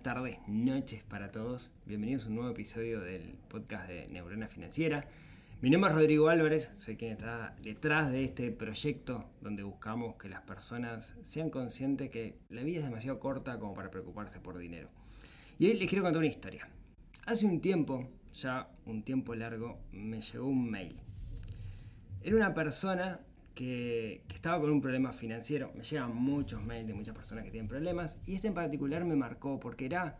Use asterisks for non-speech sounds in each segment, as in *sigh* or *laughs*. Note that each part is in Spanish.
Tardes, noches para todos. Bienvenidos a un nuevo episodio del podcast de Neurona Financiera. Mi nombre es Rodrigo Álvarez, soy quien está detrás de este proyecto donde buscamos que las personas sean conscientes que la vida es demasiado corta como para preocuparse por dinero. Y hoy les quiero contar una historia. Hace un tiempo, ya un tiempo largo, me llegó un mail. Era una persona que, estaba con un problema financiero. Me llegan muchos mails de muchas personas que tienen problemas. Y este en particular me marcó porque era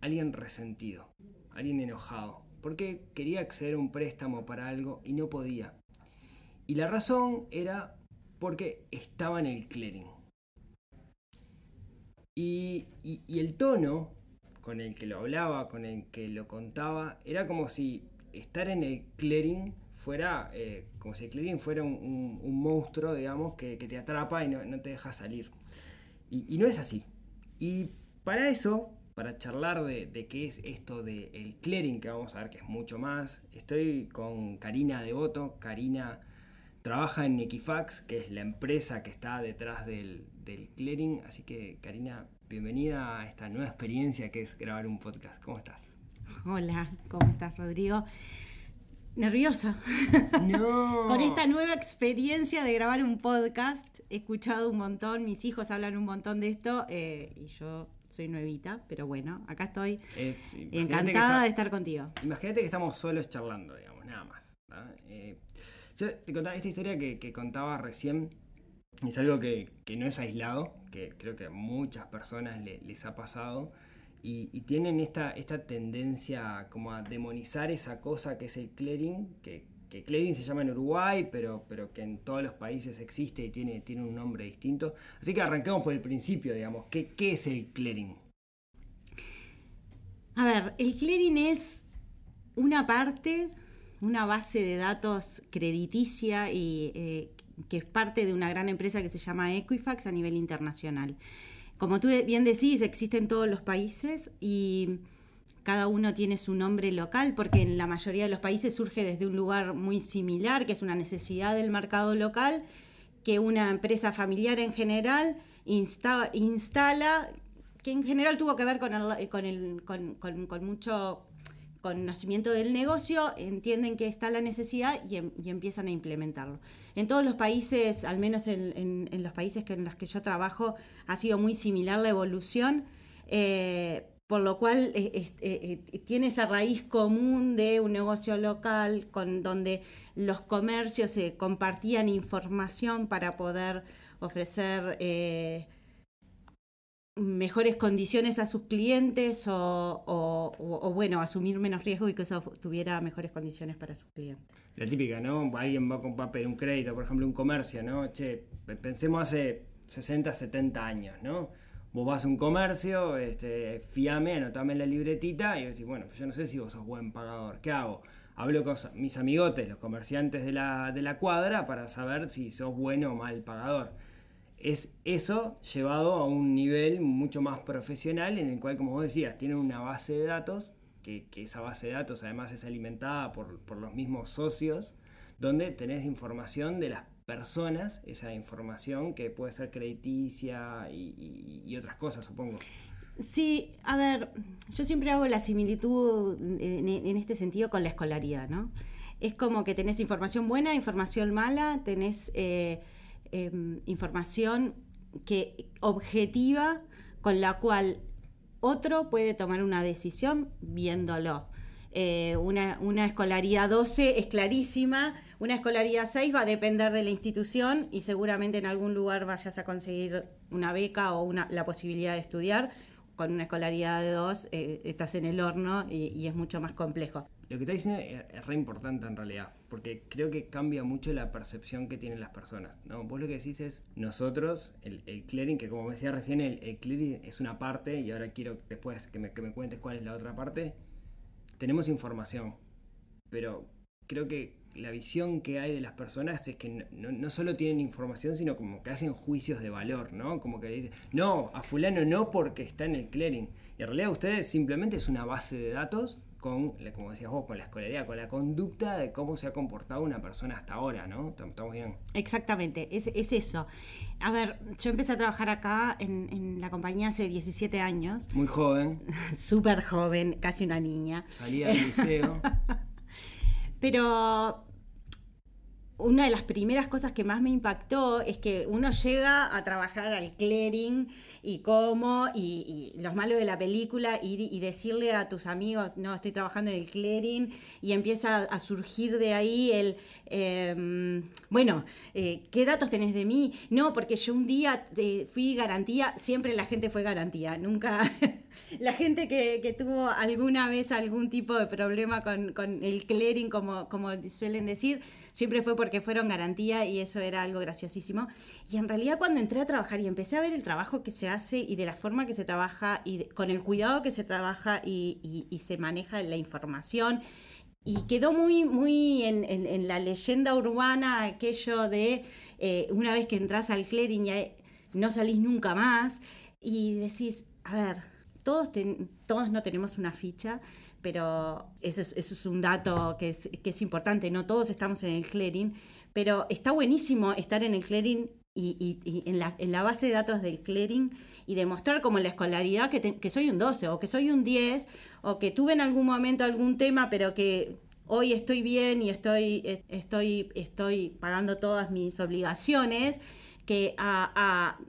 alguien resentido, alguien enojado. Porque quería acceder a un préstamo para algo y no podía. Y la razón era porque estaba en el clearing. Y, y el tono con el que lo hablaba, con el que lo contaba, era como si estar en el clearing fuera, eh, como si el clearing fuera un, monstruo, digamos, que, te atrapa y no, te deja salir. Y, no es así. Y para eso, para charlar de, de qué es esto del de clearing, que vamos a ver que es mucho más, estoy con Karina Devoto. Karina trabaja en Equifax, que es la empresa que está detrás del, del clearing. Así que, Karina, bienvenida a esta nueva experiencia que es grabar un podcast. ¿Cómo estás? Hola, ¿cómo estás, Rodrigo? Nerviosa. No. *laughs* Con esta nueva experiencia de grabar un podcast, he escuchado un montón, mis hijos hablan un montón de esto eh, y yo soy nuevita, pero bueno, acá estoy Es- encantada está- de estar contigo. Imagínate que estamos solos charlando, digamos, nada más. Eh, yo te contaba esta historia que, que contaba recién. Es algo que, que no es aislado, que creo que a muchas personas le- les ha pasado. Y, y tienen esta, esta tendencia como a demonizar esa cosa que es el clearing, que, que clearing se llama en Uruguay, pero, pero que en todos los países existe y tiene, tiene un nombre distinto. Así que arranquemos por el principio, digamos. ¿Qué, qué es el clearing? A ver, el clearing es una parte, una base de datos crediticia y eh, que es parte de una gran empresa que se llama Equifax a nivel internacional. Como tú bien decís, existe en todos los países y cada uno tiene su nombre local porque en la mayoría de los países surge desde un lugar muy similar, que es una necesidad del mercado local, que una empresa familiar en general insta- instala, que en general tuvo que ver con, el, con, mucho conocimiento del negocio, entienden que está la necesidad y, em, y, empiezan a implementarlo. En todos los países, al menos en, los países que, en los que yo trabajo, ha sido muy similar la evolución. Eh, por lo cual eh, eh, tiene esa raíz común de un negocio local con donde los comercios compartían información para poder ofrecer mejores condiciones a sus clientes o, bueno, asumir menos riesgo y que eso tuviera mejores condiciones para sus clientes. La típica, ¿no? Alguien va con papel, un crédito, por ejemplo, un comercio, ¿no? Che, pensemos hace 60, 70 años, ¿no? Vos vas a un comercio, este, fiame, anotame en la libretita y decís, bueno, pues yo no sé si vos sos buen pagador, ¿qué hago? Hablo con mis amigotes, los comerciantes de la, de la cuadra, para saber si sos bueno o mal pagador es eso llevado a un nivel mucho más profesional en el cual, como vos decías, tienen una base de datos, que, esa base de datos además es alimentada por, por, los mismos socios, donde tenés información de las personas, esa información que puede ser crediticia y, otras cosas, supongo. Sí, a ver, yo siempre hago la similitud en, en este sentido con la escolaridad, ¿no? Es como que tenés información buena, información mala, tenés... Eh, eh, información que objetiva con la cual otro puede tomar una decisión viéndolo. Eh, una, una, escolaridad 12 es clarísima, una escolaridad 6 va a depender de la institución y seguramente en algún lugar vayas a conseguir una beca o una, la posibilidad de estudiar. Con una escolaridad de 2 eh, estás en el horno y, es mucho más complejo. Lo que está diciendo es, es re importante en realidad, porque creo que cambia mucho la percepción que tienen las personas. ¿no? Vos lo que decís es, nosotros, el, el clearing, que como decía recién, el, el clearing es una parte, y ahora quiero después que me, que me cuentes cuál es la otra parte, tenemos información, pero creo que la visión que hay de las personas es que no, no- no solo tienen información, sino como que hacen juicios de valor, ¿no? Como que le dicen, no, a fulano no porque está en el clearing. Y en realidad ustedes simplemente es una base de datos con, como decías vos, con la escolaridad, con la conducta de cómo se ha comportado una persona hasta ahora, ¿no? Estamos estamos bien. Exactamente, es, es eso. A ver, yo empecé a trabajar acá en, en la compañía hace 17 años, Muy joven, *laughs* súper joven, casi una niña. salía del liceo. *laughs* Pero una de las primeras cosas que más me impactó es que uno llega a trabajar al clearing y cómo, y, y los malos de la película, ir y decirle a tus amigos, no, estoy trabajando en el clearing, y empieza a surgir de ahí el, eh, bueno, eh, ¿qué datos tenés de mí? No, porque yo un día eh, fui garantía, siempre la gente fue garantía, nunca, *laughs* la gente que, tuvo alguna vez algún tipo de problema con, con el clearing, como, como suelen decir, siempre fue porque fueron garantía y eso era algo graciosísimo. Y en realidad cuando entré a trabajar y empecé a ver el trabajo que se hace y de la forma que se trabaja y con el cuidado que se trabaja y, se maneja la información, y quedó muy, muy en, la leyenda urbana aquello de eh, una vez que entras al clearing ya no salís nunca más y decís, a ver, todos, todos no tenemos una ficha, pero eso es, un dato que es, importante, no todos estamos en el clearing, pero está buenísimo estar en el clearing y, en, la, base de datos del clearing y demostrar como en la escolaridad que, soy un 12 o que soy un 10 o que tuve en algún momento algún tema pero que hoy estoy bien y estoy, eh, estoy, estoy pagando todas mis obligaciones, que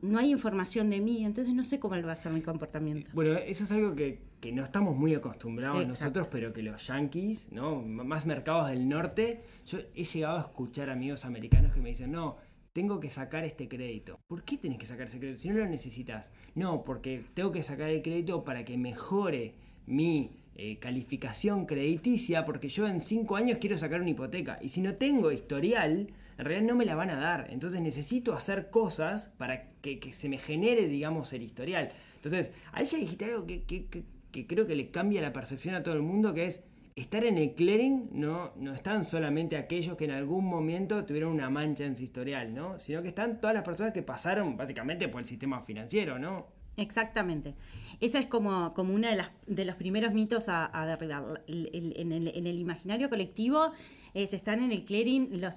no hay información de mí, entonces no sé cómo va a ser mi comportamiento. Bueno, eso es algo que, que no estamos muy acostumbrados Exacto. nosotros, pero que los yankees, ¿no? Más mercados del norte, yo he llegado a escuchar amigos americanos que me dicen, no, tengo que sacar este crédito. ¿Por qué tenés que sacar ese crédito si no lo necesitas? No, porque tengo que sacar el crédito para que mejore mi eh, calificación crediticia, porque yo en cinco años quiero sacar una hipoteca. Y si no tengo historial, en realidad no me la van a dar. Entonces necesito hacer cosas para que, que se me genere, digamos, el historial. Entonces, ahí ya dijiste algo que, que- que- que creo que le cambia la percepción a todo el mundo, que es estar en el clearing no, no están solamente aquellos que en algún momento tuvieron una mancha en su historial, ¿no? Sino que están todas las personas que pasaron básicamente por el sistema financiero, ¿no? Exactamente. Esa es como, como una de, las, de los primeros mitos a, a derribar. El- el- en, el, en el imaginario colectivo es, están en el clearing los,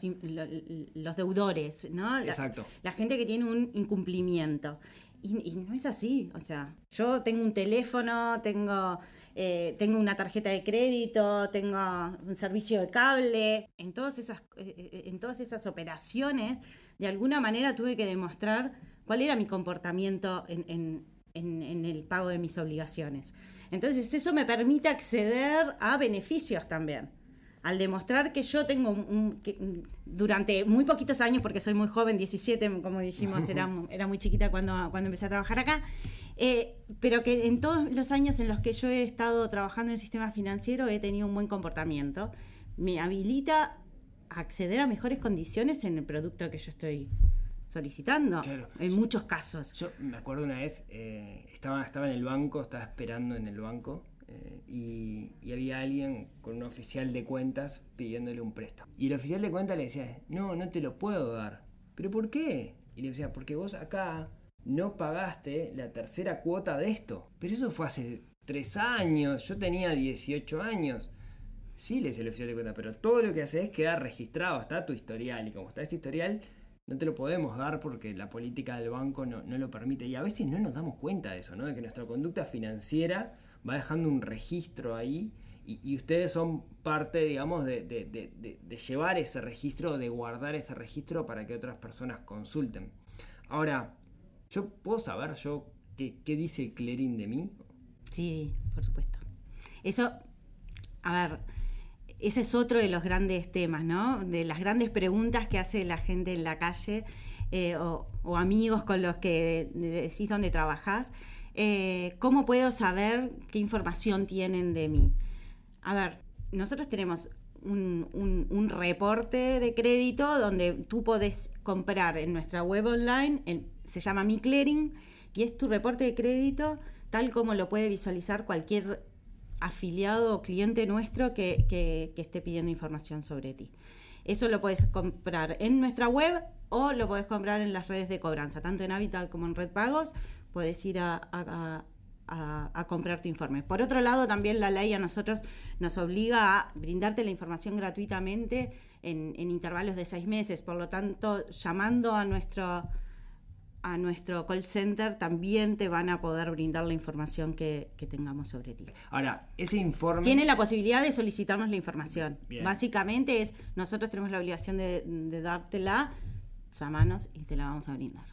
los deudores, ¿no? La- Exacto. La gente que tiene un incumplimiento. Y, y no es así. O sea, yo tengo un teléfono, tengo, eh, tengo una tarjeta de crédito, tengo un servicio de cable. En todas esas, eh, eh, en todas esas operaciones, de alguna manera tuve que demostrar cuál era mi comportamiento en, en- el pago de mis obligaciones. Entonces, eso me permite acceder a beneficios también al demostrar que yo tengo un, que, mm, durante muy poquitos años, porque soy muy joven, 17, como dijimos, era, *laughs* era muy chiquita cuando, cuando empecé a trabajar acá, eh, pero que en todos los años en los que yo he estado trabajando en el sistema financiero he tenido un buen comportamiento. Me habilita a acceder a mejores condiciones en el producto que yo estoy solicitando, Claro. en muchos casos. Yo me acuerdo una vez, eh, estaba, estaba en el banco, estaba esperando en el banco eh, y, había alguien con un oficial de cuentas pidiéndole un préstamo. Y el oficial de cuentas le decía, no, no te lo puedo dar. ¿Pero por qué? Y le decía, porque vos acá no pagaste la tercera cuota de esto. Pero eso fue hace tres años, yo tenía 18 años. Sí, le dice el oficial de cuenta, pero todo lo que hace es quedar registrado, está tu historial. Y como está este historial, no te lo podemos dar porque la política del banco no, no lo permite. Y a veces no nos damos cuenta de eso, ¿no? De que nuestra conducta financiera va dejando un registro ahí. Y, ustedes son parte, digamos, de, llevar ese registro, de guardar ese registro para que otras personas consulten. Ahora, ¿yo puedo saber yo qué, dice el clearing de mí? Sí, por supuesto. Eso, a ver, ese es otro de los grandes temas, ¿no? De las grandes preguntas que hace la gente en la calle eh, o, o amigos con los que de- decís dónde trabajás. Eh, ¿Cómo puedo saber qué información tienen de mí? A ver, nosotros tenemos un, reporte de crédito donde tú podés comprar en nuestra web online, se llama Mi Clearing, y es tu reporte de crédito tal como lo puede visualizar cualquier afiliado o cliente nuestro que esté pidiendo información sobre ti. Eso lo puedes comprar en nuestra web o lo puedes comprar en las redes de cobranza, tanto en Habitat como en Red Pagos. Puedes ir a, a- a- a comprar tu informe. Por otro lado, también la ley a nosotros nos obliga a brindarte la información gratuitamente en, en intervalos de seis meses. Por lo tanto, llamando a nuestro a nuestro call center también te van a poder brindar la información que, que tengamos sobre ti. Ahora, ese informe... Tiene la posibilidad de solicitarnos la información. Bien. Básicamente es, nosotros tenemos la obligación de, de dártela, llamanos y te la vamos a brindar.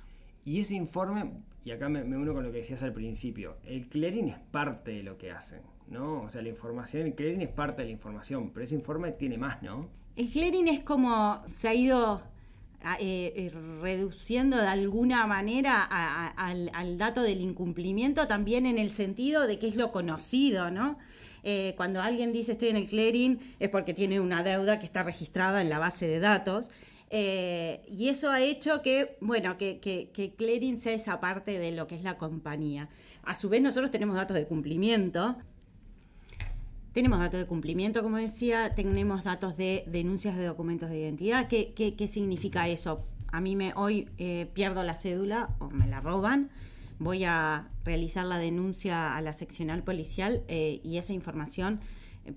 Y ese informe, y acá me, uno con lo que decías al principio, el clearing es parte de lo que hacen, ¿no? O sea, la información, el clearing es parte de la información, pero ese informe tiene más, ¿no? El clearing es como se ha ido a- eh, eh, reduciendo de alguna manera al dato del incumplimiento, también en el sentido de que es lo conocido, ¿no? Eh, cuando alguien dice estoy en el clearing es porque tiene una deuda que está registrada en la base de datos. Eh, y eso ha hecho que, bueno, que, que, que clearing sea esa parte de lo que es la compañía. A su vez, nosotros tenemos datos de cumplimiento, tenemos datos de cumplimiento, como decía, tenemos datos de denuncias de documentos de identidad. ¿Qué, qué- qué significa eso? A mí me hoy eh, pierdo la cédula o me la roban, voy a realizar la denuncia a la seccional policial eh, y esa información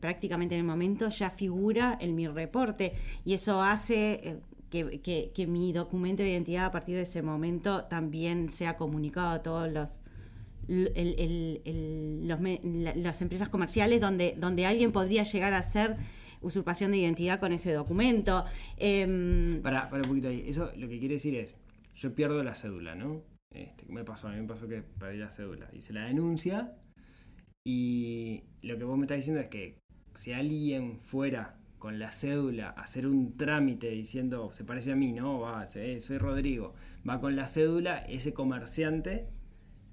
prácticamente en el momento ya figura en mi reporte y eso hace que, que- que mi documento de identidad a partir de ese momento también sea comunicado a todos los los las empresas comerciales donde, donde alguien podría llegar a hacer usurpación de identidad con ese documento. Em, Para, para un poquito ahí. Eso lo que quiere decir es, yo pierdo la cédula, ¿no? Este, me pasó, a mí me pasó que perdí la cédula. Hice la denuncia y lo que vos me estás diciendo es que si alguien fuera con la cédula hacer un trámite diciendo, se parece a mí, ¿no? Va, se- soy Rodrigo, va con la cédula, ese comerciante,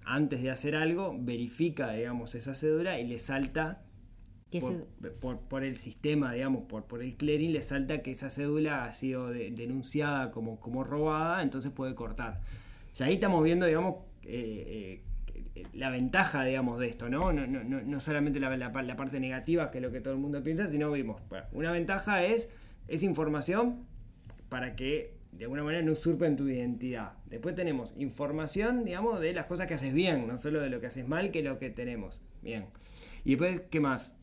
antes de hacer algo, verifica, digamos, esa cédula y le salta por, por- por el sistema, digamos, por, por el clearing, le salta que esa cédula ha sido de- denunciada como, como robada, entonces puede cortar. Y ahí estamos viendo, digamos, eh, eh, la ventaja, digamos, de esto, ¿no? No, solamente la, la pa- la parte negativa, que es lo que todo el mundo piensa, sino vimos, bueno, una ventaja es esa información para que de alguna manera no usurpen tu identidad. Después tenemos información, digamos, de las cosas que haces bien, no solo de lo que haces mal, que lo que tenemos. Bien. Y después, ¿qué más?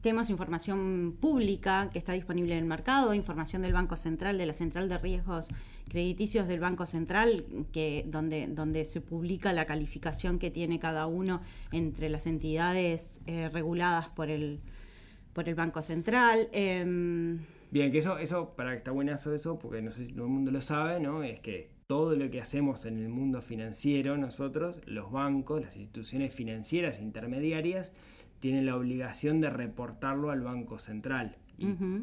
Tenemos información pública que está disponible en el mercado, información del Banco Central, de la Central de Riesgos Crediticios del Banco Central, que, donde, donde se publica la calificación que tiene cada uno entre las entidades eh, reguladas por el, por el Banco Central. Em, Bien, que eso, eso, para que está buenazo eso, porque no sé si todo el mundo lo sabe, ¿no? Es que todo lo que hacemos en el mundo financiero, nosotros, los bancos, las instituciones financieras intermediarias, tienen la obligación de reportarlo al Banco Central.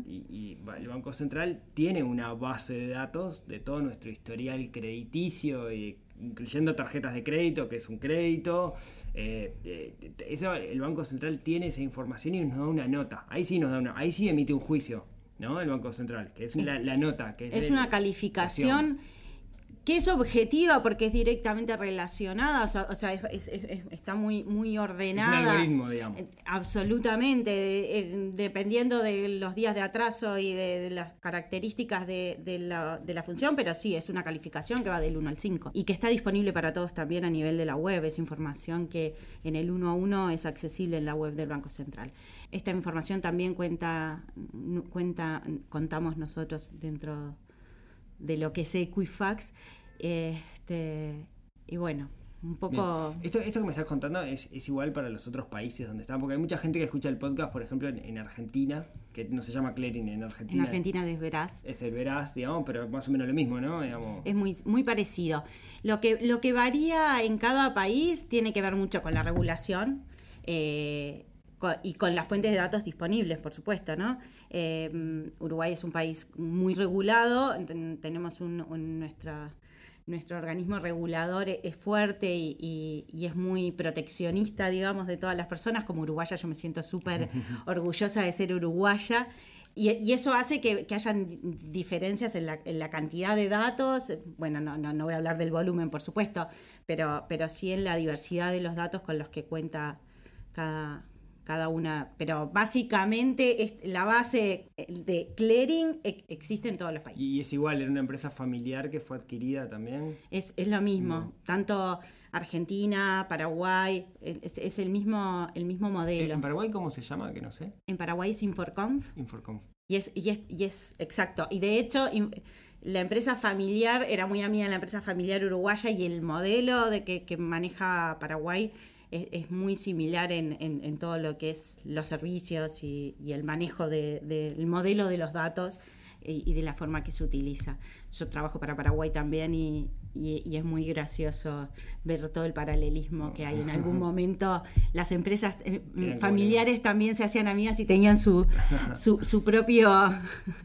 Y, y- el Banco Central tiene una base de datos de todo nuestro historial crediticio, y- incluyendo tarjetas de crédito, que es un crédito. eh, eh, eso, el Banco Central tiene esa información y nos da una nota. Ahí sí nos da una, ahí sí emite un juicio, ¿no? El Banco Central, que es la, la nota, que es, es una calificación que es objetiva porque es directamente relacionada, o sea, o sea, es- es- es- es- está muy, muy Es ordenada. un algoritmo, digamos. Eh, Absolutamente, eh, dependiendo de los días de atraso y de, de las características de, de la, de la función, pero sí, es una calificación que va del 1 al 5 y que está disponible para todos también a nivel de la web, es información que en el 1 a 1 es accesible en la web del Banco Central. Esta información también cuenta, cuenta contamos nosotros dentro de lo que es Equifax, este, y bueno, un poco... Esto, esto que me estás contando es, es igual para los otros países donde están, porque hay mucha gente que escucha el podcast, por ejemplo, en, en Argentina, que no se llama clearing en En Argentina. Argentina desverás. Es el veraz, digamos, pero más o menos lo mismo, ¿no? Digamos, Es muy, muy parecido. Lo que, lo que varía en cada país tiene que ver mucho con la regulación eh, y con las fuentes de datos disponibles, por supuesto, ¿no? Eh, Uruguay es un país muy regulado, ten- tenemos un, un- nuestra, nuestro organismo regulador e- es fuerte y, y- y es muy proteccionista, digamos, de todas las personas. Como uruguaya yo me siento súper *laughs* orgullosa de ser uruguaya. Y, y eso hace que, que hayan di- diferencias en la, en la cantidad de datos. Bueno, no, no, no voy a hablar del volumen, por supuesto, pero, pero sí en la diversidad de los datos con los que cuenta cada, cada una. Pero básicamente es- la base de clearing existe en todos los países. Y es igual, era una empresa familiar que fue adquirida también. Es, es lo mismo, tanto Argentina, Paraguay, es, es el mismo el mismo modelo. ¿En Paraguay cómo se llama? Que no sé. En Paraguay es Inforconf Inforcom. y es, y es, y es exacto. Y de hecho, la empresa familiar era muy amiga de la empresa familiar uruguaya y el modelo de que, que maneja Paraguay es, es muy similar en, en- en todo lo que es los servicios y, y el manejo de- del modelo de los datos y, y de la forma que se utiliza. Yo trabajo para Paraguay también y, y- es muy gracioso ver todo el paralelismo que hay. En algún *laughs* momento las empresas eh, como familiares también se hacían amigas y tenían su, *laughs* su, su propio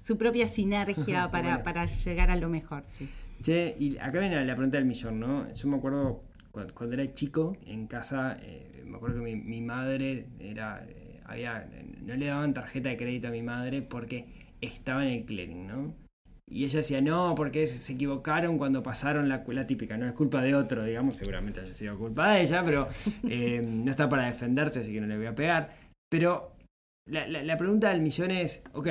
su propia sinergia *laughs* para, para llegar a lo mejor. Sí. Che, y acá viene la pregunta del millón, ¿no? Yo me acuerdo cuando, cuando era chico, en casa, eh, me acuerdo que mi, mi madre era. eh, había. no le daban tarjeta de crédito a mi madre porque estaba en el clearing, ¿no? Y ella decía, no, porque se, se equivocaron cuando pasaron la, la típica, no es culpa de otro, digamos, seguramente haya sido culpa de ella, pero *laughs* eh, no está para defenderse, así que no le voy a pegar. Pero la, la- la pregunta del millón es, ok,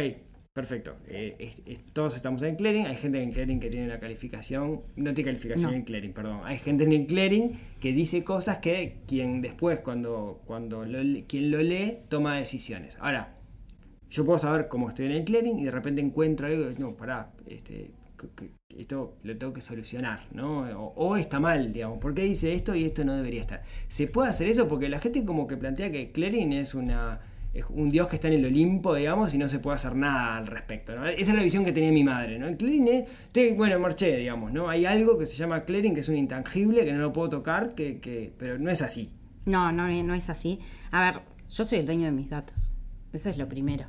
perfecto, eh, es- es- todos estamos en clearing, hay gente en clearing que tiene una calificación, no tiene calificación No. en clearing, perdón, hay gente en el clearing que dice cosas que quien después, cuando, cuando lo, quien lo lee, toma decisiones. Ahora, yo puedo saber cómo estoy en el clearing y de repente encuentro algo y digo, no, pará, este, que- que- esto lo tengo que solucionar, ¿no? O, o está mal, digamos, ¿por qué dice esto y esto no debería estar? ¿Se puede hacer eso? Porque la gente como que plantea que clearing es una es un dios que está en el Olimpo, digamos, y no se puede hacer nada al respecto. Esa es la visión que tenía mi madre, ¿no? El clearing te- bueno, marché, digamos, ¿no? Hay algo que se llama clearing, que es un intangible, que no lo puedo tocar, que, que pero no es así. No, no, no es así. A ver, yo soy el dueño de mis datos. Eso es lo primero.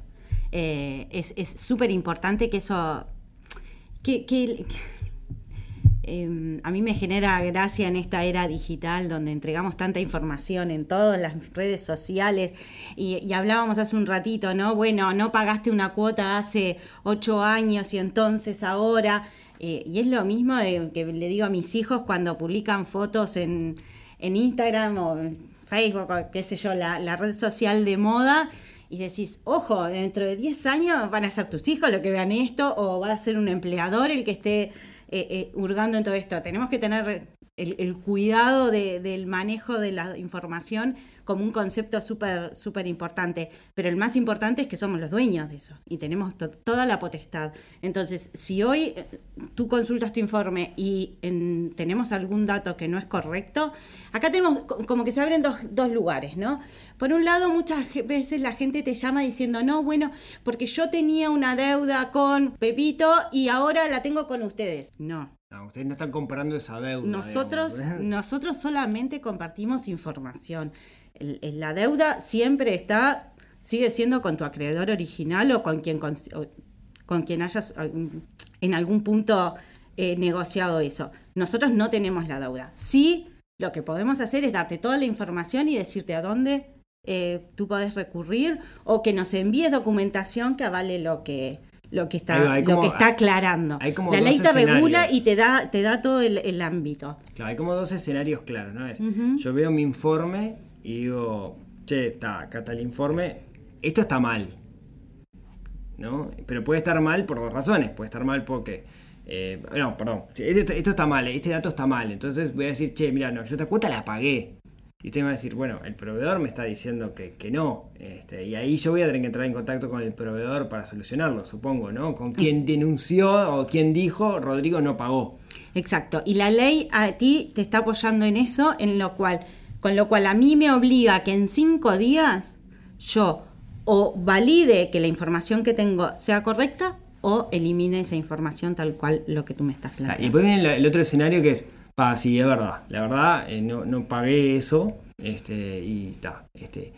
Eh, es es súper importante que eso... Que, que- eh, a mí me genera gracia en esta era digital donde entregamos tanta información en todas las redes sociales y, hablábamos hace un ratito, ¿no? Bueno, no pagaste una cuota hace ocho años y entonces ahora... eh, y es lo mismo que le digo a mis hijos cuando publican fotos en, en Instagram o Facebook o qué sé yo, la, la red social de moda. Y decís, ojo, dentro de 10 años van a ser tus hijos los que vean esto o va a ser un empleador el que esté eh, eh, hurgando en todo esto. Tenemos que tener el, el cuidado de- del manejo de la información como un concepto súper súper importante. Pero el más importante es que somos los dueños de eso y tenemos to- toda la potestad. Entonces, si hoy eh, tú consultas tu informe y en- tenemos algún dato que no es correcto, acá tenemos co- como que se abren dos, dos lugares, ¿no? Por un lado, muchas veces la gente te llama diciendo, no, bueno, porque yo tenía una deuda con Pepito y ahora la tengo con ustedes. No, No, ustedes no están comparando esa deuda. nosotros, digamos. nosotros solamente compartimos información. El- el- la deuda siempre está, sigue siendo con tu acreedor original o con quien, o con quien hayas en algún punto eh, negociado eso. Nosotros no tenemos la deuda. Sí, lo que podemos hacer es darte toda la información y decirte a dónde eh, tú podés recurrir o que nos envíes documentación que avale lo que lo que está va, lo que está aclarando. la ley te regula y te da te da todo el, el ámbito. Claro, hay como dos escenarios claros, ¿no? Es, Yo veo mi informe y digo, che, está, acá está el informe, esto está mal, ¿no? Pero puede estar mal por dos razones, puede estar mal porque, eh, no, perdón, esto, esto está mal, este dato está mal, entonces voy a decir, che, mira, no, yo esta cuota la pagué. Y usted me va a decir, bueno, el proveedor me está diciendo que, que no. Este, y ahí yo voy a tener que entrar en contacto con el proveedor para solucionarlo, supongo, ¿no? Con quien denunció o quien dijo, Rodrigo no pagó. Exacto. Y la ley a ti te está apoyando en eso, en lo cual, con lo cual a mí me obliga que en cinco días yo o valide que la información que tengo sea correcta o elimine esa información tal cual lo que tú me estás Ah, Y planteando. después viene el otro escenario que es, pa, sí, es verdad, la verdad, eh, no, no pagué eso, este, y está, este,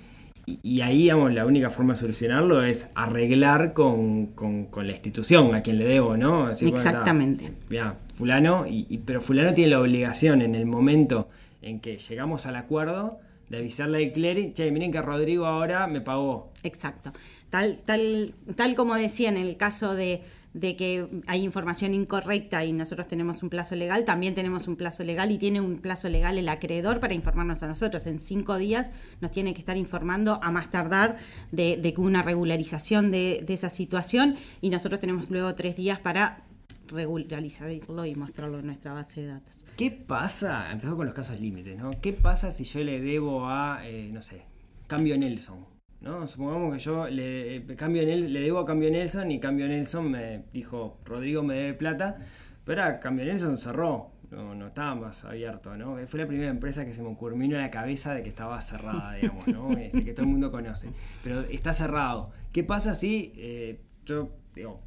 y, y ahí, digamos, la única forma de solucionarlo es arreglar con, con- con la institución a quien le debo, ¿no? Ta, Exactamente. mirá, fulano, y, y- pero fulano tiene la obligación en el momento en que llegamos al acuerdo de avisarle al clearing, che, miren que Rodrigo ahora me pagó. Exacto. Tal, tal, tal como decía en el caso de, de que hay información incorrecta y nosotros tenemos un plazo legal, también tenemos un plazo legal y tiene un plazo legal el acreedor para informarnos a nosotros. En cinco días nos tiene que estar informando a más tardar de, de una regularización de, de esa situación y nosotros tenemos luego tres días para regularizarlo y mostrarlo en nuestra base de datos. ¿Qué pasa? Empezó con los casos límites, ¿no? ¿Qué pasa si yo le debo a, eh, no sé, Cambio Nelson? ¿no? Supongamos que yo le, eh, cambio Nel- le debo a Cambio Nelson y Cambio Nelson me dijo, Rodrigo me debe plata, pero ahora Cambio Nelson cerró, no, no estaba más abierto, ¿no? Fue la primera empresa que se me ocurrió vino a la cabeza de que estaba cerrada, *laughs* digamos, ¿no? Este, que todo el mundo conoce. Pero está cerrado. ¿Qué pasa si eh, yo, digo,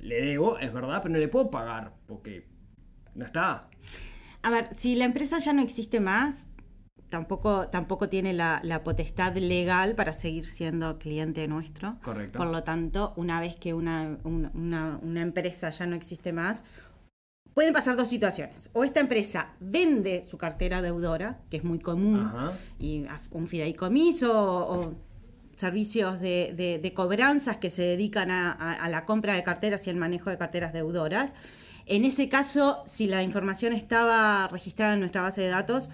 le debo, es verdad, pero no le puedo pagar porque no está? A ver, si la empresa ya no existe más, tampoco, tampoco tiene la, la potestad legal para seguir siendo cliente nuestro. Correcto. Por lo tanto, una vez que una, un- una, una empresa ya no existe más, pueden pasar dos situaciones. O esta empresa vende su cartera deudora, que es muy común, Ajá. y un fideicomiso o, o servicios de, cobranzas que se dedican a, la compra de carteras y el manejo de carteras deudoras. En ese caso, si la información estaba registrada en nuestra base de datos,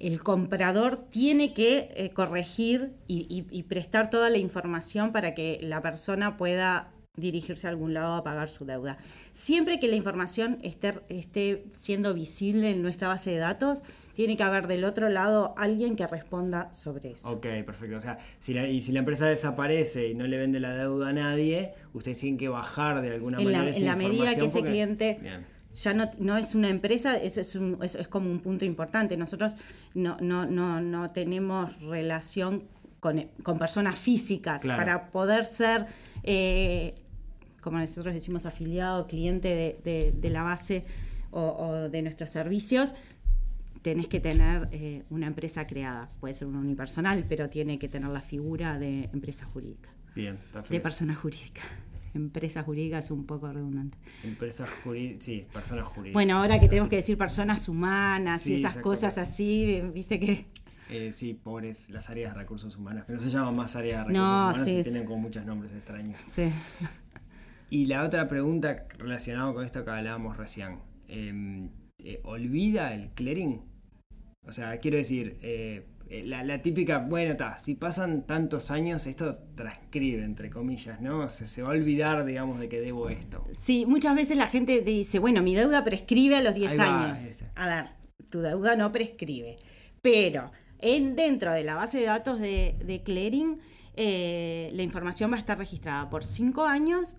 el comprador tiene que eh, corregir y, y- y prestar toda la información para que la persona pueda dirigirse a algún lado a pagar su deuda. Siempre que la información esté, esté siendo visible en nuestra base de datos, tiene que haber del otro lado alguien que responda sobre eso. Ok, perfecto. O sea, si la, y si la empresa desaparece y no le vende la deuda a nadie, ustedes tienen que bajar de alguna En la, manera esa en la medida que ese porque- cliente Bien. ya no, no es una empresa, eso es, un- es, es como un punto importante. Nosotros no, no, no, no tenemos relación con, con personas físicas Claro. para poder ser, eh, como nosotros decimos, afiliado, cliente de, de- de la base o, o de nuestros servicios. Tenés que tener eh, una empresa creada, puede ser una unipersonal, pero tiene que tener la figura de empresa jurídica, Bien, de perfecto. persona jurídica. *laughs* Empresa jurídica es un poco redundante. Empresa jurídica, sí, personas jurídicas. Bueno, ahora que tenemos que decir personas humanas Sí, y esas cosas cosas. así, viste que... Eh, sí, pobres las áreas de recursos humanos, que no se llaman más áreas de recursos No, humanos sí, y sí. tienen con muchos nombres extraños. Sí. Y la otra pregunta relacionada con esto que hablábamos recién. eh, eh, ¿Olvida el clearing? O sea, quiero decir, eh, eh, la, la típica, bueno, está, si pasan tantos años, esto transcribe, entre comillas, ¿no? Se, se va a olvidar, digamos, de que debo esto. Sí, muchas veces la gente te dice, bueno, mi deuda prescribe a los 10 Ahí va, años. A ver, tu deuda no prescribe. Pero en, dentro de la base de datos de, de clearing, eh, la información va a estar registrada por 5 años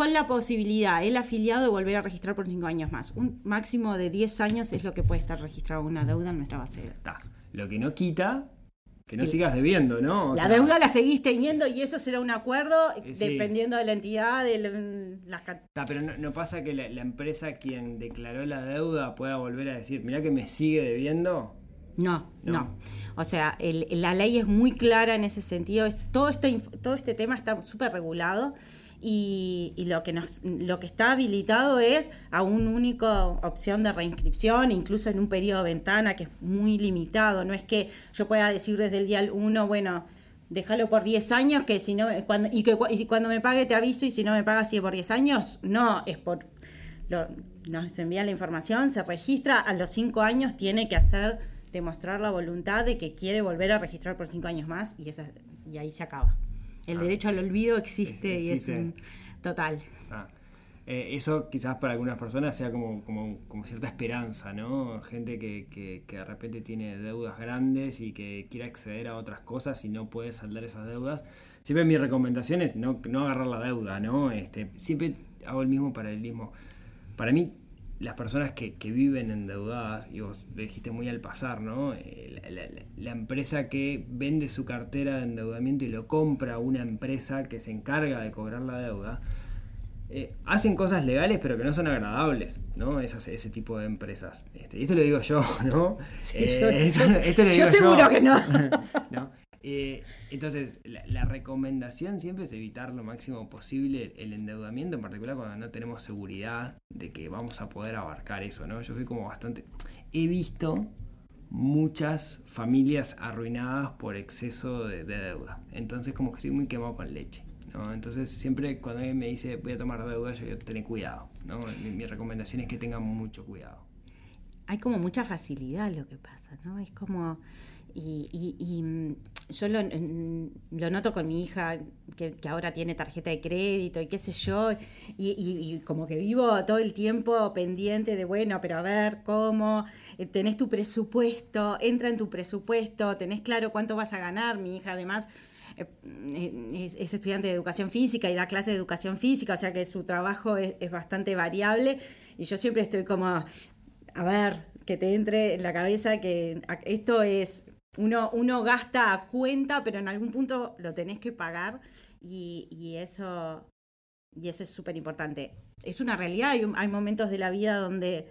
con la posibilidad, el afiliado, de volver a registrar por 5 años más. Un máximo de 10 años es lo que puede estar registrado una deuda en nuestra base de datos. Lo que no quita que no Sí. sigas debiendo, ¿no? O la sea, deuda la seguís teniendo y eso será un acuerdo Eh, sí. dependiendo de la entidad, de la- las está, pero no, no pasa que la, la empresa quien declaró la deuda pueda volver a decir, mirá que me sigue debiendo. No, No. no. O sea, el- la ley es muy clara en ese sentido. Es- todo, este, todo este tema está súper regulado y, y lo, que nos, lo que está habilitado es a una única opción de reinscripción, incluso en un periodo de ventana que es muy limitado. No es que yo pueda decir desde el día 1, bueno, déjalo por 10 años, que si no, cuando, y que y cuando me pague te aviso y si no me paga sigue por 10 años. No, es por lo- nos envía la información, se registra, a los cinco años tiene que hacer, demostrar la voluntad de que quiere volver a registrar por cinco años más y, esa, y ahí se acaba. El Ah. derecho al olvido existe, y es un total. Ah, eh, eso quizás para algunas personas sea como, como, como cierta esperanza, ¿no? Gente que, que, que de repente tiene deudas grandes y que quiere acceder a otras cosas y no puede saldar esas deudas. Siempre mi recomendación es no, no agarrar la deuda, ¿no? Este, siempre hago el mismo paralelismo. Para mí, las personas que, que viven endeudadas, y vos lo dijiste muy al pasar, ¿no? Eh, La, la- la- la empresa que vende su cartera de endeudamiento y lo compra a una empresa que se encarga de cobrar la deuda, eh, hacen cosas legales pero que no son agradables, ¿no? Esas, ese tipo de empresas. Este, y esto lo digo yo, *laughs* ¿no? Sí, Eh, yo- *laughs* eso- yo- esto lo yo digo seguro que no. *laughs* ¿no? Eh, entonces, la, recomendación siempre es evitar lo máximo posible el endeudamiento, en particular cuando no tenemos seguridad de que vamos a poder abarcar eso, ¿no? Yo soy como bastante... He visto muchas familias arruinadas por exceso de, de deuda. Entonces como que estoy muy quemado con leche. ¿no? Entonces siempre cuando alguien me dice voy a tomar deuda, yo digo tener cuidado. ¿no? Mi, mi recomendación es que tengan mucho cuidado. hay como mucha facilidad lo que pasa, ¿no? Es como, y, y- y, mm, yo lo, mm, lo noto con mi hija, que, ahora tiene tarjeta de crédito y qué sé yo, y, y- como que vivo todo el tiempo pendiente de, bueno, pero a ver, ¿cómo? Eh, Tenés tu presupuesto, entra en tu presupuesto, tenés claro cuánto vas a ganar, mi hija además... eh, Es, es estudiante de educación física y da clases de educación física, o sea que su trabajo es, es bastante variable y yo siempre estoy como, a ver, que te entre en la cabeza que esto es, uno, uno gasta a cuenta, pero en algún punto lo tenés que pagar y, y eso, y eso es súper importante. Es una realidad, hay, momentos de la vida donde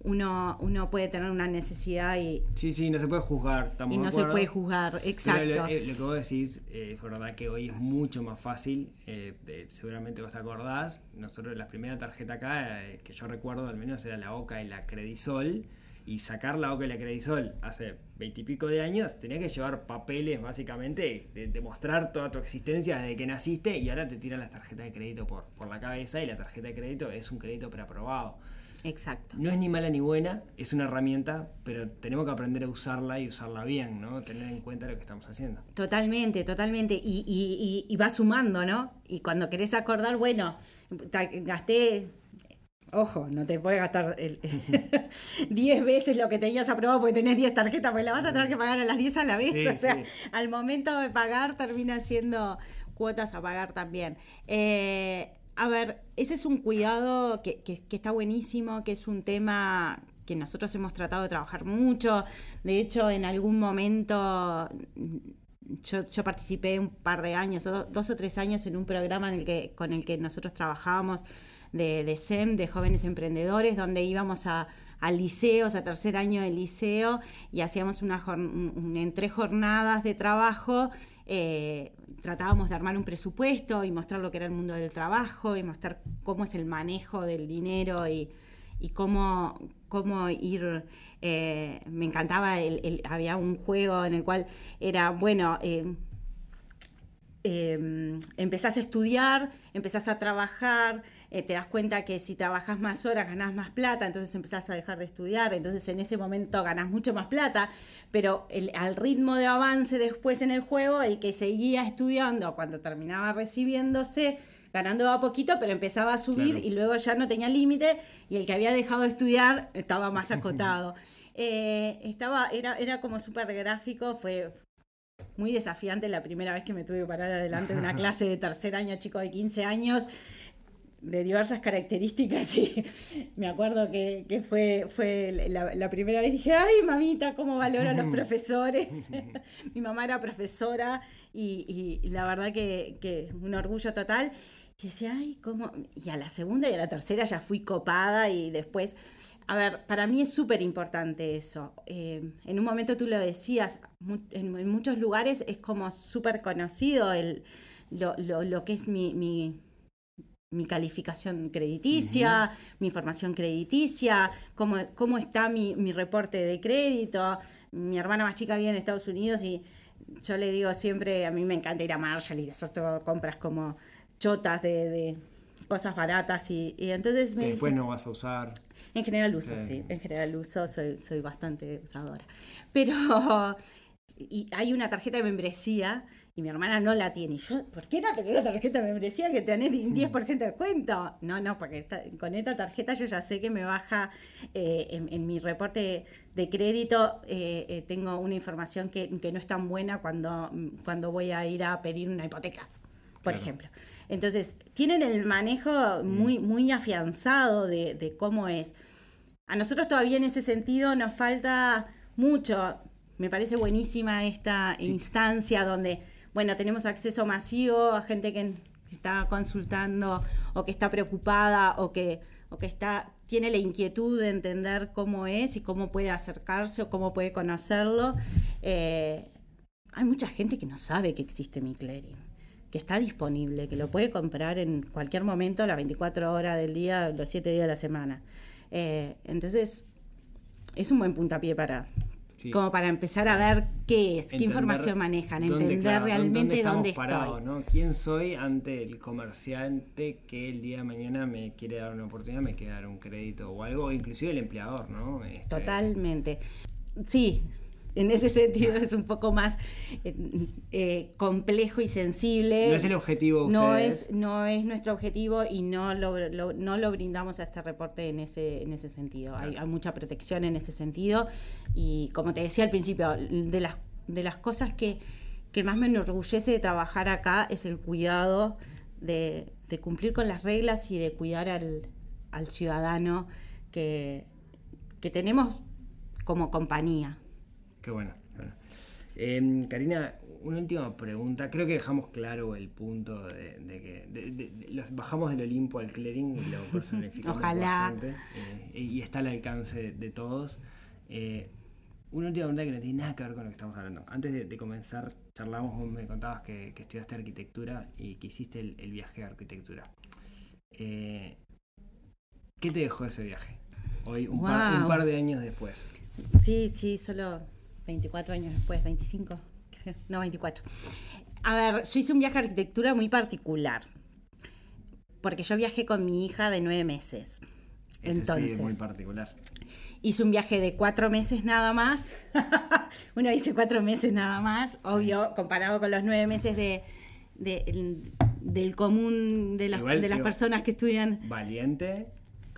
uno, uno puede tener una necesidad y, Sí, sí, no se puede juzgar. Estamos y de no se puede juzgar, exacto. lo, eh, lo que vos decís eh, es verdad que hoy es mucho más fácil. eh, eh, seguramente vos te acordás. Nosotros la primera tarjeta acá que yo recuerdo al menos era la OCA y la Credisol. Y sacar la OCA la Credisol hace veintipico de años, tenías que llevar papeles básicamente, de, demostrar toda tu existencia desde que naciste y ahora te tiran las tarjetas de crédito por, por la cabeza y la tarjeta de crédito es un crédito preaprobado. Exacto. No es ni mala ni buena, es una herramienta, pero tenemos que aprender a usarla y usarla bien, ¿no? Tener en cuenta lo que estamos haciendo. Totalmente, totalmente. Y, y, y, y va sumando, ¿no? Y cuando querés acordar, bueno, gasté. Ojo, no te puedes gastar el- 10 *laughs* veces lo que tenías aprobado porque tenés 10 tarjetas, pues la vas a tener que pagar a las 10 a la vez. Sí, o sea, sí. al momento de pagar termina siendo cuotas a pagar también. Eh, a ver, ese es un cuidado que, que- que está buenísimo, que es un tema que nosotros hemos tratado de trabajar mucho. De hecho, en algún momento yo, participé un par de años, dos o tres años en un programa en el que, con el que nosotros trabajábamos de, de SEM, de jóvenes emprendedores, donde íbamos a, a liceos, a tercer año de liceo, y hacíamos una en tres jornadas de trabajo. eh, tratábamos de armar un presupuesto y mostrar lo que era el mundo del trabajo y mostrar cómo es el manejo del dinero y, y cómo, cómo ir. eh, me encantaba, el, había un juego en el cual era, bueno, eh, eh, empezás a estudiar, empezás a trabajar, eh, te das cuenta que si trabajas más horas ganás más plata, entonces empezás a dejar de estudiar, entonces en ese momento ganás mucho más plata, pero el- al ritmo de avance después en el juego, el que seguía estudiando cuando terminaba recibiéndose, ganando a poquito, pero empezaba a subir Claro. y luego ya no tenía límite y el que había dejado de estudiar estaba más acotado. *laughs* Eh, estaba, era, era como súper gráfico, fue, muy desafiante la primera vez que me tuve que parar adelante de una *laughs* clase de tercer año, chico de 15 años, de diversas características y *laughs* me acuerdo que, que fue, fue la, la primera vez dije, ay mamita, cómo valoro a los *laughs* profesores. *laughs* Mi mamá era profesora y, y la verdad que, que un orgullo total. Y decía, ay, cómo... Y a la segunda y a la tercera ya fui copada y después... A ver, para mí es súper importante eso. Eh, en un momento tú lo decías, en, en muchos lugares es como súper conocido el, lo, lo- lo que es mi, mi, mi calificación crediticia, mi información crediticia, cómo, cómo está mi, mi reporte de crédito. Mi hermana más chica vive en Estados Unidos y yo le digo siempre, a mí me encanta ir a Marshall y hacer todo compras como chotas de, de cosas baratas y, y entonces me Que después dice- no vas a usar. en general uso, Sí. sí. En general uso, soy, soy bastante usadora. Pero *laughs* y hay una tarjeta de membresía y mi hermana no la tiene. Y yo, ¿por qué no tener una tarjeta de membresía que tenés un 10% de descuento? No, no, porque esta- con esta tarjeta yo ya sé que me baja eh, en, en mi reporte de crédito, eh, eh, tengo una información que, que no es tan buena cuando, cuando voy a ir a pedir una hipoteca, por Claro. ejemplo. Entonces, tienen el manejo muy, muy afianzado de, de cómo es. A nosotros todavía en ese sentido nos falta mucho. Me parece buenísima esta instancia donde, bueno, tenemos acceso masivo a gente que está consultando o que está preocupada o que, o que está, tiene la inquietud de entender cómo es y cómo puede acercarse o cómo puede conocerlo. Eh, hay mucha gente que no sabe que existe mi clearing, que está disponible, que lo puede comprar en cualquier momento, las 24 horas del día, los 7 días de la semana. Eh, entonces, es un buen puntapié para, Sí. como para empezar a ver qué es, qué información manejan, dónde, entender claro, realmente dónde estoy. ¿no? ¿Quién soy ante el comerciante que el día de mañana me quiere dar una oportunidad, me quiere dar un crédito o algo, inclusive el empleador, ¿no? Este, Totalmente. Sí, en ese *laughs* sentido es un poco más eh, eh, complejo y sensible. No es el objetivo No ustedes. es, no es nuestro objetivo y no lo, lo- no lo brindamos a este reporte en ese, en ese sentido. Hay, hay mucha protección en ese sentido y como te decía al principio, de las, de las cosas que, que más me enorgullece de trabajar acá es el cuidado de, de cumplir con las reglas y de cuidar al, al ciudadano que, que tenemos como compañía. Qué bueno. Em, Karina, una última pregunta. Creo que dejamos claro el punto de, de que de- de- de- los bajamos del Olimpo al clearing y lo personificamos Ojalá. bastante. eh, y está al alcance de, todos. Eh, una última pregunta que no tiene nada que ver con lo que estamos hablando. Antes de, comenzar, charlamos, vos me contabas que, que estudiaste arquitectura y que hiciste el, el viaje de arquitectura. Eh, ¿Qué te dejó ese viaje? Hoy, un, par, un Guau. par de años después. Sí, sí, solo 24 años después, 25, creo. no 24. A ver, yo hice un viaje a arquitectura muy particular, porque yo viajé con mi hija de nueve meses. Ese Entonces, sí es muy particular. hice un viaje de cuatro meses nada más. *laughs* Uno dice cuatro meses nada más, obvio, comparado con los nueve meses de, de- el- del común de las, Igual, de las digo, personas que estudian Valiente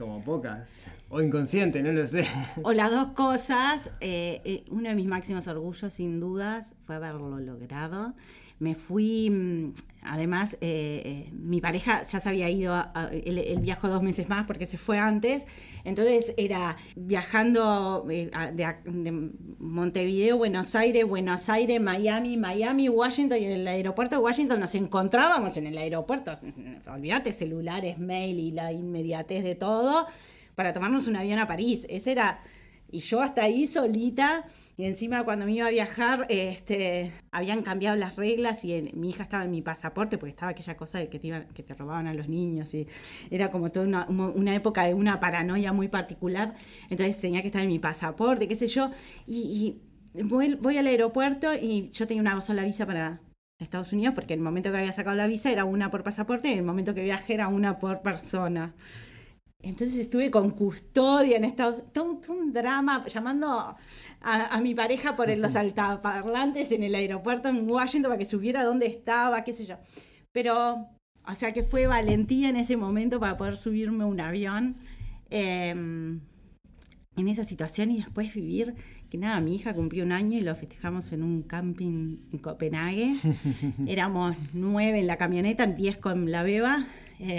como pocas. O inconsciente, no lo sé. *laughs* O las dos cosas, eh, eh, uno de mis máximos orgullos, sin dudas, fue haberlo logrado. Me fui, mm, además, eh, eh, mi pareja ya se había ido, a- a- él, viajó dos meses más porque se fue antes, entonces era viajando eh, de, de Montevideo, Buenos Aires, Buenos Aires, Miami, Miami, Washington, y en el aeropuerto de Washington nos encontrábamos en el aeropuerto, *laughs* olvídate, celulares, mail y la inmediatez de todo, para tomarnos un avión a París. Ese era. Y yo hasta ahí solita, y encima cuando me iba a viajar, este, habían cambiado las reglas y en- mi hija estaba en mi pasaporte, porque estaba aquella cosa de que te, iban- que te robaban a los niños, y era como toda una, época de una paranoia muy particular, entonces tenía que estar en mi pasaporte, qué sé yo, y, voy, al aeropuerto y yo tenía una sola visa para Estados Unidos, porque el momento que había sacado la visa era una por pasaporte, y el momento que viajé era una por persona. Entonces estuve con custodia en Estados todo, todo un drama, llamando a, a mi pareja por los altaparlantes en el aeropuerto en Washington para que supiera dónde estaba, qué sé yo. Pero, o sea que fue valentía en ese momento para poder subirme a un avión eh, en esa situación y después vivir, que nada, mi hija cumplió un año y lo festejamos en un camping en Copenhague. *laughs* Éramos nueve en la camioneta, en diez con la beba.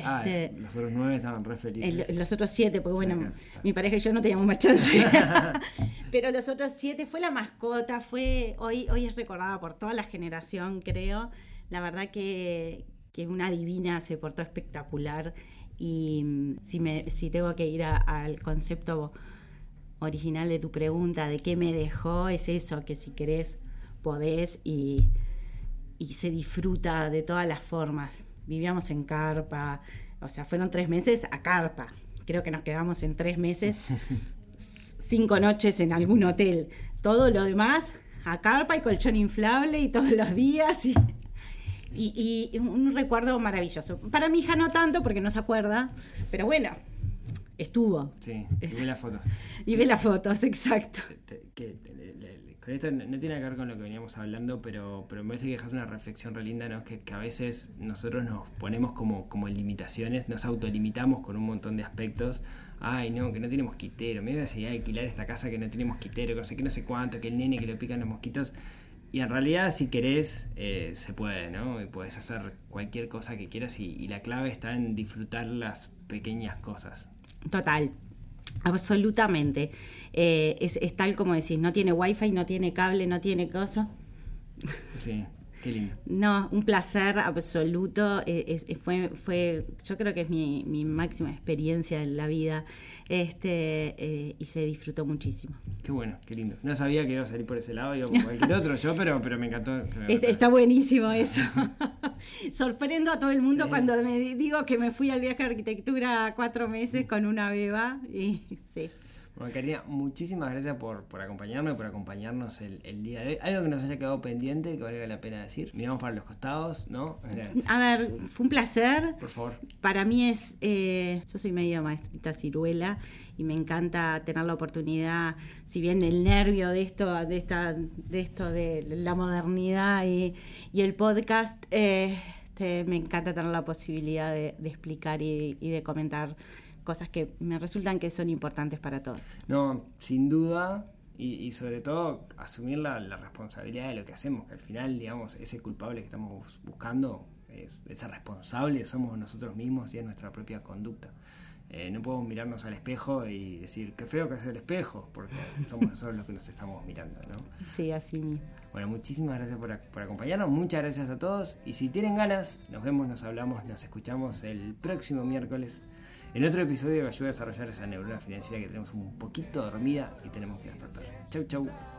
Ah, Este, los otros nueve estaban re felices. el- los otros siete, porque bueno, mi pareja y yo no teníamos más chance. *laughs* Pero los otros siete fue la mascota, fue hoy, hoy es recordada por toda la generación, creo. La verdad que, que una divina se portó espectacular. Y mm, si, me, si tengo que ir a- al concepto original de tu pregunta, de qué me dejó, es eso, que si querés, podés y, y se disfruta de todas las formas. Vivíamos en carpa, o sea, fueron tres meses a carpa. Creo que nos quedamos en tres meses, *laughs* cinco noches en algún hotel. Todo lo demás a carpa y colchón inflable y todos los días. Y, y- y un recuerdo maravilloso. Para mi hija no tanto porque no se acuerda, pero bueno, estuvo. Sí, y vi las fotos. *laughs* Y ve las fotos, exacto. Que- con esto no tiene que ver con lo que veníamos hablando, pero, pero me parece que dejas una reflexión re linda, ¿no? Que, que a veces nosotros nos ponemos como, como limitaciones, nos autolimitamos con un montón de aspectos. Ay, no, que no tiene mosquitero. Me iba a "Ay, alquilar esta casa que no tiene mosquitero, que no sé qué, no sé cuánto, que el nene que le pican los mosquitos. Y en realidad, si querés, eh, se puede, ¿no? Y puedes hacer cualquier cosa que quieras y, y la clave está en disfrutar las pequeñas cosas. Total, absolutamente. Eh, es, es tal como decís, no tiene wifi, no tiene cable, no tiene cosa. Sí. Qué lindo. No, un placer absoluto. eh, es- es- fue, fue, yo creo que es mi, mi máxima experiencia en la vida. Este, eh, y se disfrutó muchísimo. Qué bueno, qué lindo. No sabía que iba a salir por ese lado, iba por cualquier otro yo, pero, pero me encantó. Este- está buenísimo eso. *laughs* Sorprendo a todo el mundo Sí. cuando me di- digo que me fui al viaje de arquitectura cuatro meses con una beba. Y *laughs* sí. Bueno, Karina, muchísimas gracias por, por acompañarme, por acompañarnos el, el día de hoy. Algo que nos haya quedado pendiente, que valga la pena decir. Miramos para los costados, ¿no? A ver, fue un placer. Por favor. Para mí es, eh, yo soy medio maestrita ciruela y me encanta tener la oportunidad, si bien el nervio de esto, de esta, de esto de la modernidad y, y el podcast, eh, este, me encanta tener la posibilidad de, de explicar y, y de comentar cosas que me resultan que son importantes para todos. No, sin duda, y, y sobre todo asumir la, la responsabilidad de lo que hacemos, que al final, digamos, ese culpable que estamos bus- buscando, es- ese responsable somos nosotros mismos y es nuestra propia conducta. Eh, no podemos mirarnos al espejo y decir, qué feo que es el espejo, porque somos nosotros los que nos estamos mirando, ¿no? Sí, así mismo. Bueno, muchísimas gracias por, ac- por acompañarnos, muchas gracias a todos y si tienen ganas, nos vemos, nos hablamos, nos escuchamos el próximo miércoles en otro episodio que ayuda a desarrollar esa neurona financiera que tenemos un poquito dormida y tenemos que despertar. Chau, chau.